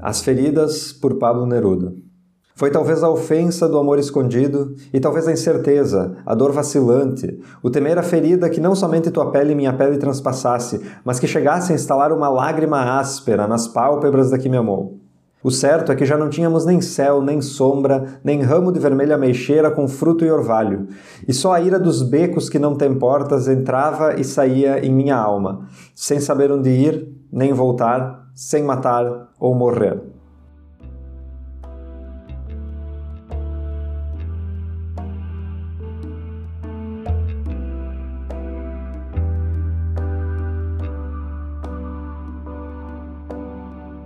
As feridas por Pablo Neruda. Foi talvez a ofensa do amor escondido, e talvez a incerteza, a dor vacilante, o temer a ferida que não somente tua pele e minha pele transpassasse, mas que chegasse a instalar uma lágrima áspera nas pálpebras da que me amou. O certo é que já não tínhamos nem céu, nem sombra, nem ramo de vermelha meixeira com fruto e orvalho, e só a ira dos becos que não têm portas entrava e saía em minha alma, sem saber onde ir, nem voltar, sem matar ou morrer.